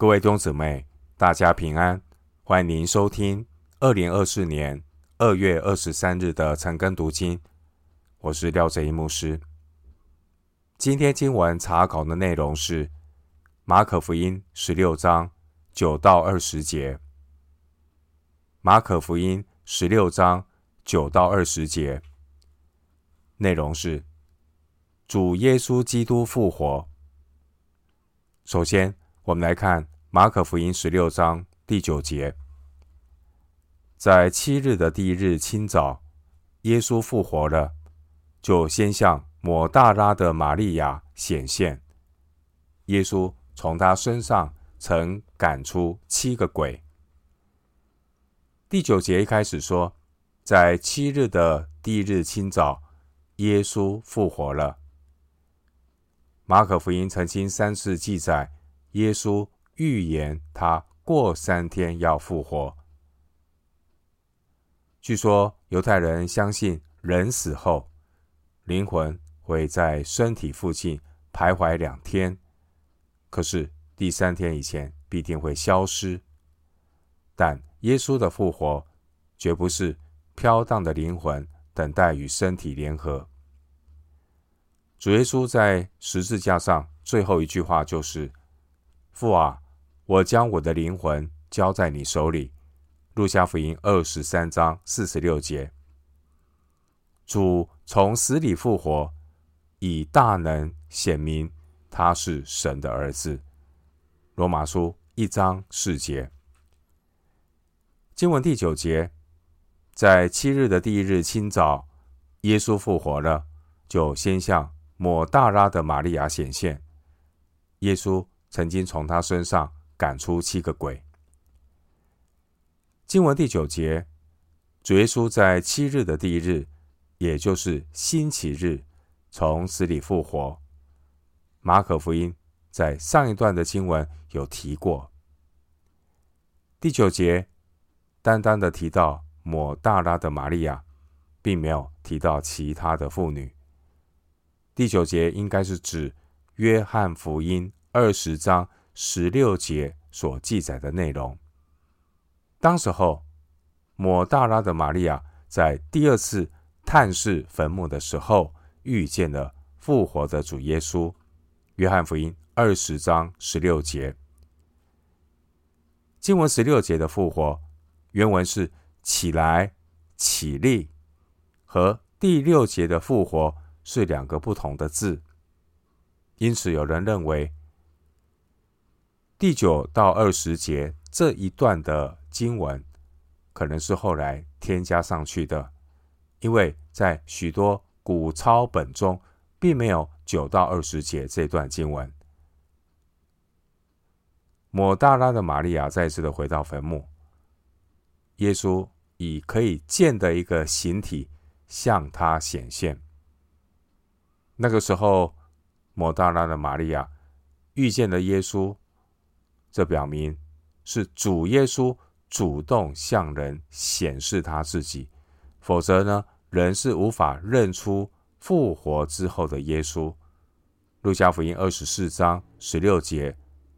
各位弟兄姊妹，大家平安！欢迎您收听二零二四年二月二十三日的晨更读经。我是廖哲一牧师。今天经文查考的内容是马可福音十六章九到二十节。马可福音十六章九到二十节，内容是主耶稣基督复活。首先，我们来看马可福音十六章第九节，在七日的第一日清早，耶稣复活了，就先向抹大拉的玛利亚显现。耶稣从他身上曾赶出七个鬼。第九节一开始说，在七日的第一日清早，耶稣复活了。马可福音曾经三次记载。耶稣预言他过三天要复活。据说犹太人相信人死后，灵魂会在身体附近徘徊两天，可是第三天以前必定会消失。但耶稣的复活绝不是飘荡的灵魂等待与身体联合。主耶稣在十字架上最后一句话就是。父啊，我将我的灵魂交在你手里。路加福音二十三章四十六节。主从死里复活，以大能显明他是神的儿子。罗马书一章四节。经文第九节，在七日的第一日清早，耶稣复活了，就先向抹大拉的玛利亚显现。耶稣。曾经从他身上赶出七个鬼。经文第九节，主耶稣在七日的第一日，也就是星期日，从死里复活。马可福音在上一段的经文有提过。第九节单单的提到抹大拉的玛利亚，并没有提到其他的妇女。第九节应该是指约翰福音。二十章十六节所记载的内容。当时候，抹大拉的玛利亚在第二次探视坟墓的时候，遇见了复活的主耶稣。约翰福音二十章十六节，经文十六节的复活，原文是起来、起立，和第六节的复活是两个不同的字。因此，有人认为。第九到二十节这一段的经文，可能是后来添加上去的，因为在许多古抄本中，并没有九到二十节这段经文。抹大拉的玛利亚再次的回到坟墓，耶稣以可以见的一个形体向他显现。那个时候，抹大拉的玛利亚遇见了耶稣。这表明是主耶稣主动向人显示他自己，否则呢，人是无法认出复活之后的耶稣。路加福音二十四章十六节、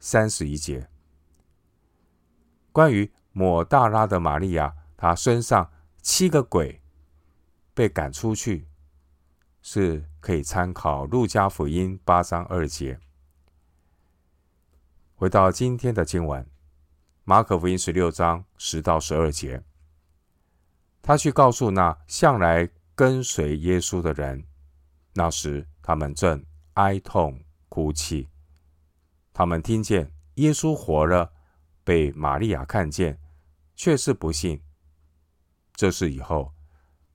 三十一节，关于抹大拉的玛利亚，她身上七个鬼被赶出去，是可以参考路加福音八章二节。回到今天的经文，马可福音十六章十到十二节，他去告诉那向来跟随耶稣的人，那时他们正哀痛哭泣。他们听见耶稣活了，被玛利亚看见，却是不信。这事以后，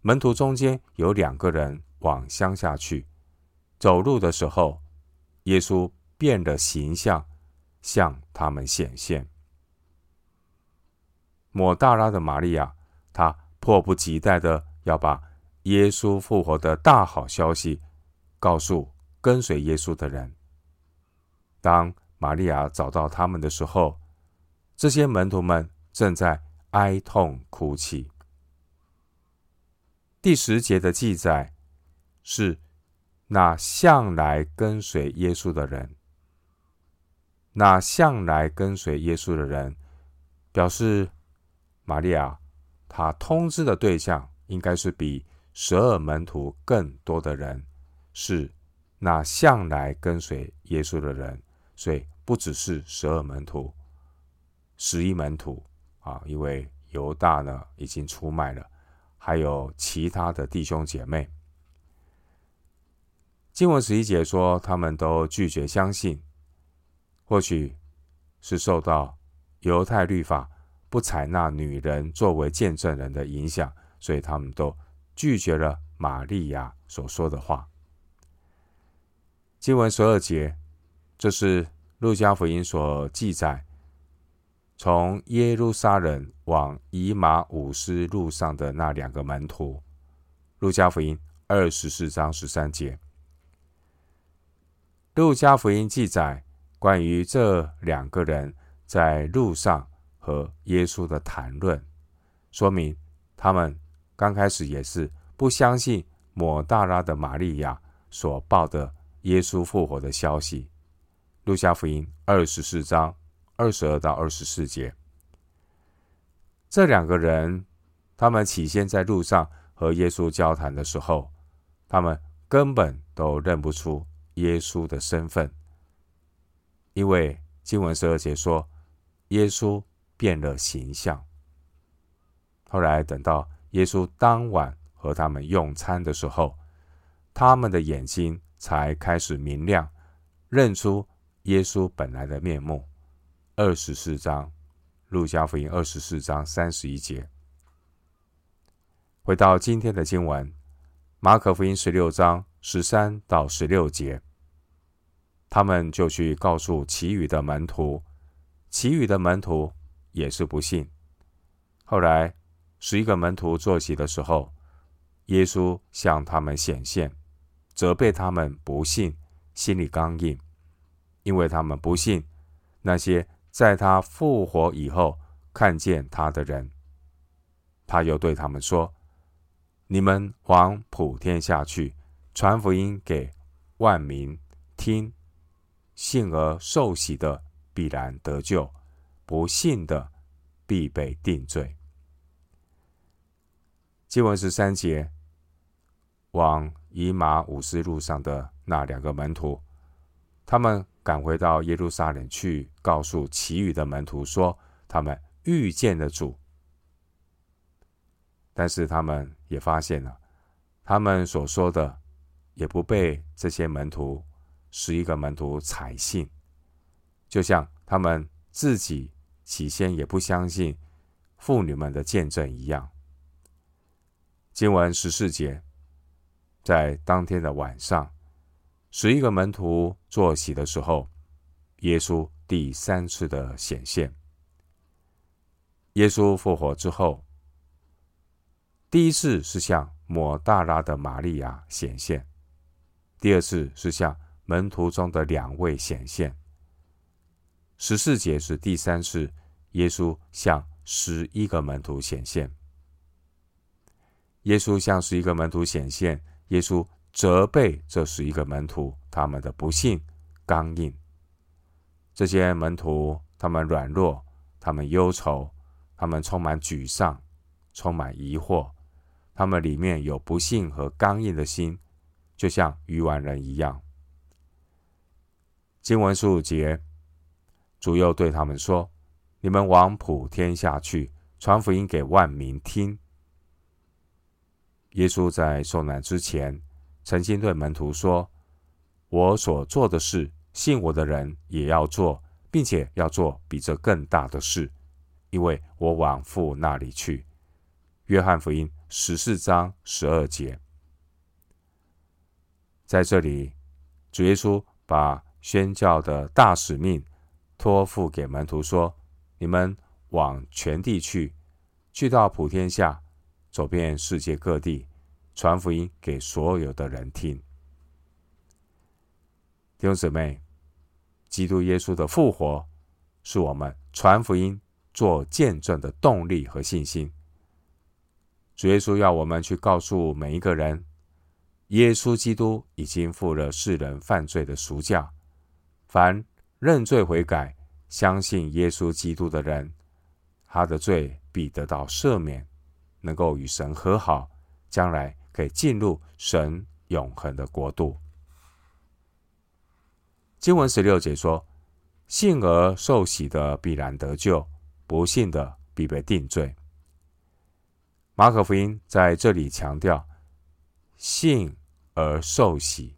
门徒中间有两个人往乡下去，走路的时候，耶稣变了形象。向他们显现。抹大拉的玛利亚，她迫不及待的要把耶稣复活的大好消息告诉跟随耶稣的人。当玛利亚找到他们的时候，这些门徒们正在哀痛哭泣。第十节的记载是那向来跟随耶稣的人。那向来跟随耶稣的人，表示玛利亚她通知的对象应该是比十二门徒更多的人，是那向来跟随耶稣的人，所以不只是十二门徒，十一门徒啊，因为犹大呢已经出卖了，还有其他的弟兄姐妹。经文十一节说，他们都拒绝相信。或许是受到犹太律法不采纳女人作为见证人的影响，所以他们都拒绝了玛利亚所说的话。经文十二节，这是路加福音所记载，从耶路撒冷往以马忤斯路上的那两个门徒。路加福音二十四章十三节。路加福音记载关于这两个人在路上和耶稣的谈论，说明他们刚开始也是不相信抹大拉的玛利亚所报的耶稣复活的消息。路加福音二十四章二十二到二十四节，这两个人，他们起先在路上和耶稣交谈的时候，他们根本都认不出。耶稣的身份，因为经文十二节说，耶稣变了形象。后来等到耶稣当晚和他们用餐的时候，他们的眼睛才开始明亮，认出耶稣本来的面目。二十四章，路加福音二十四章三十一节。回到今天的经文，马可福音十六章十三到十六节。他们就去告诉其余的门徒，其余的门徒也是不信。后来十一个门徒坐席的时候，耶稣向他们显现，责备他们不信，心里刚硬，因为他们不信那些在他复活以后看见他的人。他又对他们说：“你们往普天下去，传福音给万民听。”信而受洗的必然得救，不信的必被定罪。经文十三节，往以马忤斯路上的那两个门徒，他们赶回到耶路撒冷去，告诉其余的门徒说，他们遇见了主。但是他们也发现了，他们所说的也不被这些门徒。十一个门徒采信，就像他们自己起先也不相信妇女们的见证一样。经文十四节，在当天的晚上，十一个门徒坐席的时候，耶稣第三次的显现。耶稣复活之后，第一次是向抹大拉的玛利亚显现，第二次是向。门徒中的两位显现，十四节是第三次，耶稣向十一个门徒显现。耶稣向十一个门徒显现，耶稣责备这十一个门徒他们的不信、刚硬。这些门徒他们软弱，他们忧愁，他们充满沮丧，充满疑惑，他们里面有不信和刚硬的心，就像愚顽人一样。经文十五节，主又对他们说：“你们往普天下去，传福音给万民听。”耶稣在受难之前，曾经对门徒说：“我所做的事，信我的人也要做，并且要做比这更大的事，因为我往父那里去。”约翰福音十四章十二节，在这里，主耶稣把宣教的大使命托付给门徒说：“你们往全地去，去到普天下，走遍世界各地，传福音给所有的人听。”弟兄姊妹，基督耶稣的复活是我们传福音、做见证的动力和信心。主耶稣要我们去告诉每一个人，耶稣基督已经付了世人犯罪的赎价。凡认罪悔改、相信耶稣基督的人，他的罪必得到赦免，能够与神和好，将来可以进入神永恒的国度。经文十六节说：“信而受洗的必然得救，不信的必被定罪。”马可福音在这里强调信而受洗，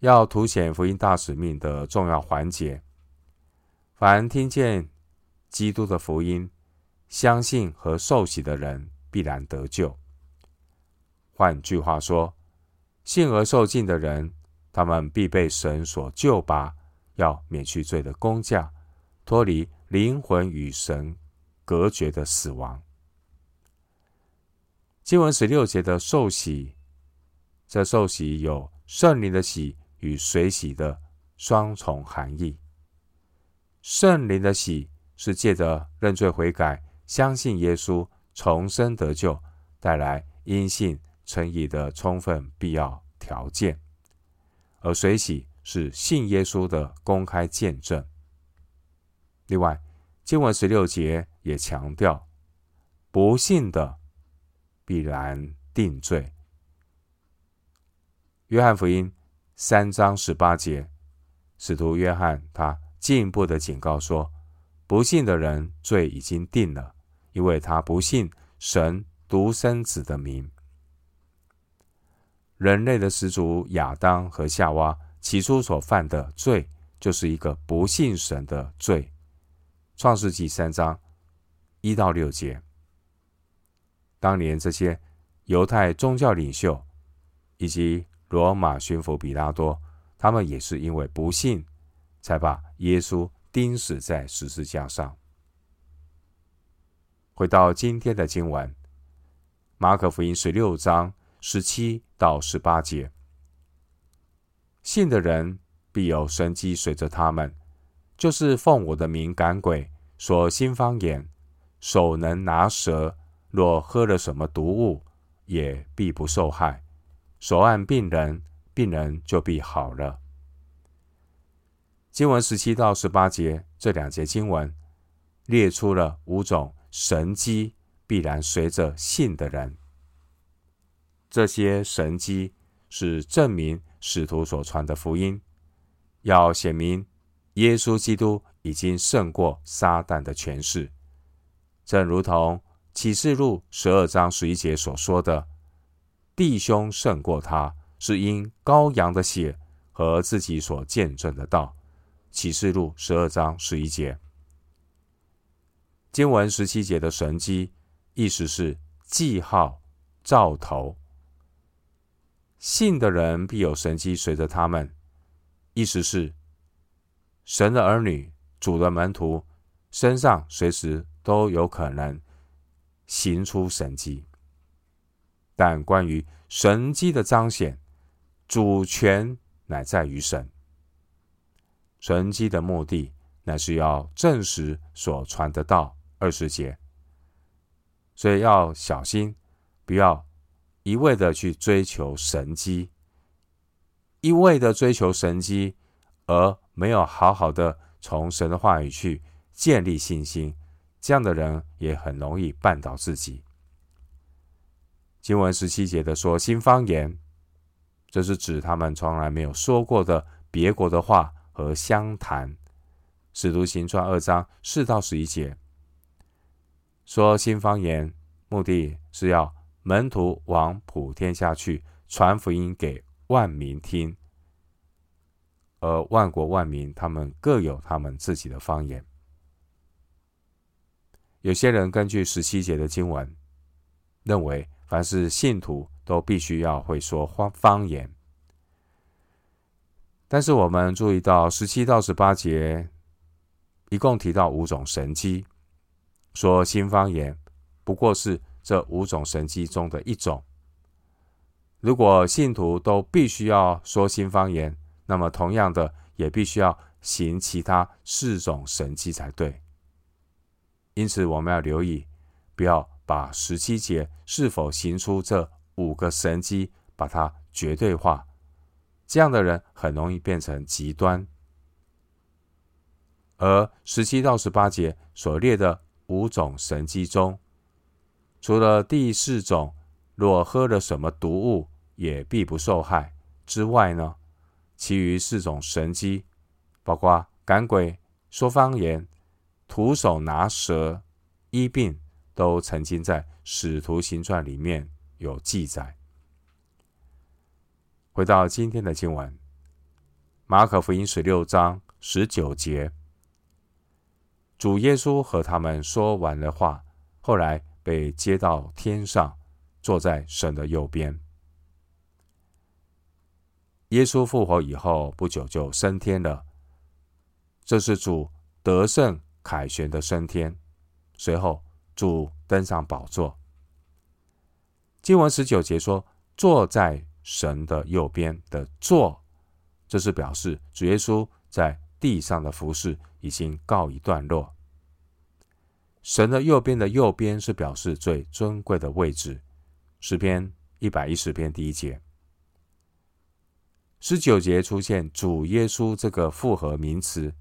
要凸显福音大使命的重要环节。凡听见基督的福音、相信和受洗的人，必然得救。换句话说，信而受浸的人，他们必被神所救拔，要免去罪的工价，脱离灵魂与神隔绝的死亡。经文十六节的受洗，这受洗有圣灵的洗与水洗的双重含义。圣灵的洗是借着认罪悔改、相信耶稣重生得救，带来因信称义的充分必要条件；而水洗是信耶稣的公开见证。另外，经文十六节也强调，不信的。必然定罪。约翰福音三章十八节，使徒约翰他进一步的警告说：不信的人罪已经定了，因为他不信神独生子的名。人类的始祖亚当和夏娃起初所犯的罪，就是一个不信神的罪。创世纪三章一到六节。当年这些犹太宗教领袖以及罗马巡抚比拉多，他们也是因为不信，才把耶稣钉死在十字架上。回到今天的经文，马可福音十六章十七到十八节，信的人必有神迹随着他们，就是奉我的名赶鬼，说新方言，手能拿蛇。若喝了什么毒物，也必不受害。手按病人，病人就必好了。经文十七到十八节这两节经文列出了五种神迹，必然随着信的人。这些神迹是证明使徒所传的福音，要显明耶稣基督已经胜过撒旦的权势，正如同。启示录十二章十一节所说的弟兄胜过他，是因羔羊的血和自己所见证的道。启示录十二章十一节，经文十七节的神迹，意思是记号、兆头。信的人必有神迹随着他们，意思是神的儿女、主的门徒身上随时都有可能。行出神迹，但关于神迹的彰显，主权乃在于神。神迹的目的乃是要证实所传的道。二十节，所以要小心，不要一味的去追求神迹，一味的追求神迹，而没有好好的从神的话语去建立信心。这样的人也很容易绊倒自己。经文十七节的说新方言，这是指他们从来没有说过的别国的话和乡谈。使徒行传二章四到十一节说新方言，目的是要门徒往普天下去传福音给万民听，而万国万民他们各有他们自己的方言。有些人根据十七节的经文，认为凡是信徒都必须要会说方方言。但是我们注意到十七到十八节，一共提到五种神迹，说新方言不过是这五种神迹中的一种。如果信徒都必须要说新方言，那么同样的也必须要行其他四种神迹才对。因此，我们要留意，不要把十七节是否行出这五个神机，把它绝对化。这样的人很容易变成极端，而十七到十八节所列的五种神机中，除了第四种，若喝了什么毒物也必不受害之外呢，其余四种神机，包括赶鬼、说方言、徒手拿蛇、医病，都曾经在《使徒行传》里面有记载。回到今天的经文，《马可福音》十六章十九节，主耶稣和他们说完了话，后来被接到天上。坐在神的右边。耶稣复活以后不久就升天了，这是主得胜凯旋的升天。随后，主登上宝座。经文十九节说：“坐在神的右边的坐”，这是表示主耶稣在地上的服事已经告一段落。神的右边的右边是表示最尊贵的位置。诗篇一百一十篇第一节，十九节出现主耶稣这个复合名词。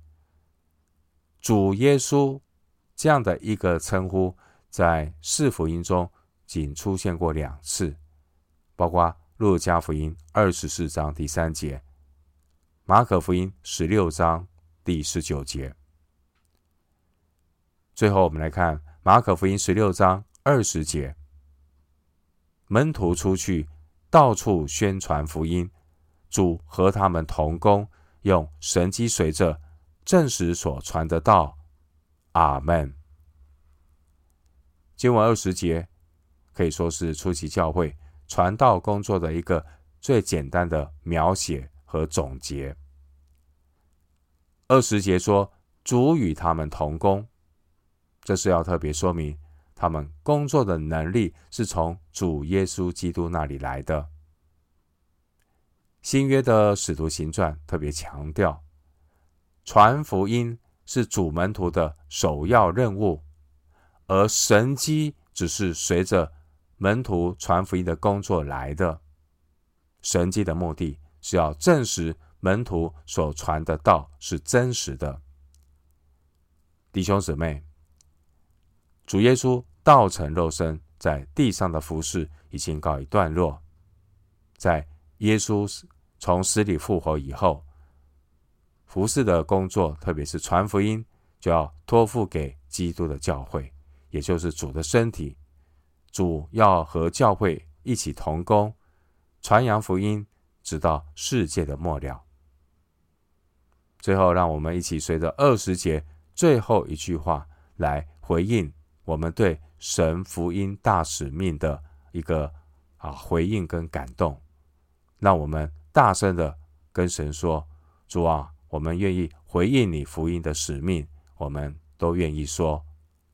主耶稣这样的一个称呼，在四福音中仅出现过两次，包括路加福音二十四章第三节，马可福音十六章第十九节。最后，我们来看马可福音十六章二十节。门徒出去，到处宣传福音。主和他们同工，用神迹随着证实所传的道。阿门。经文二十节可以说是初期教会传道工作的一个最简单的描写和总结。二十节说主与他们同工，这是要特别说明。他们工作的能力是从主耶稣基督那里来的。新约的使徒行传特别强调，传福音是主门徒的首要任务，而神迹只是随着门徒传福音的工作来的。神迹的目的是要证实门徒所传的道是真实的。弟兄姊妹，主耶稣。道成肉身，在地上的服事已经告一段落。在耶稣从死里复活以后，服事的工作，特别是传福音，就要托付给基督的教会，也就是主的身体。主要和教会一起同工，传扬福音，直到世界的末了。最后，让我们一起随着二十节最后一句话来回应我们对。神福音大使命的一个啊回应跟感动，让我们大声的跟神说：“主啊，我们愿意回应你福音的使命，我们都愿意说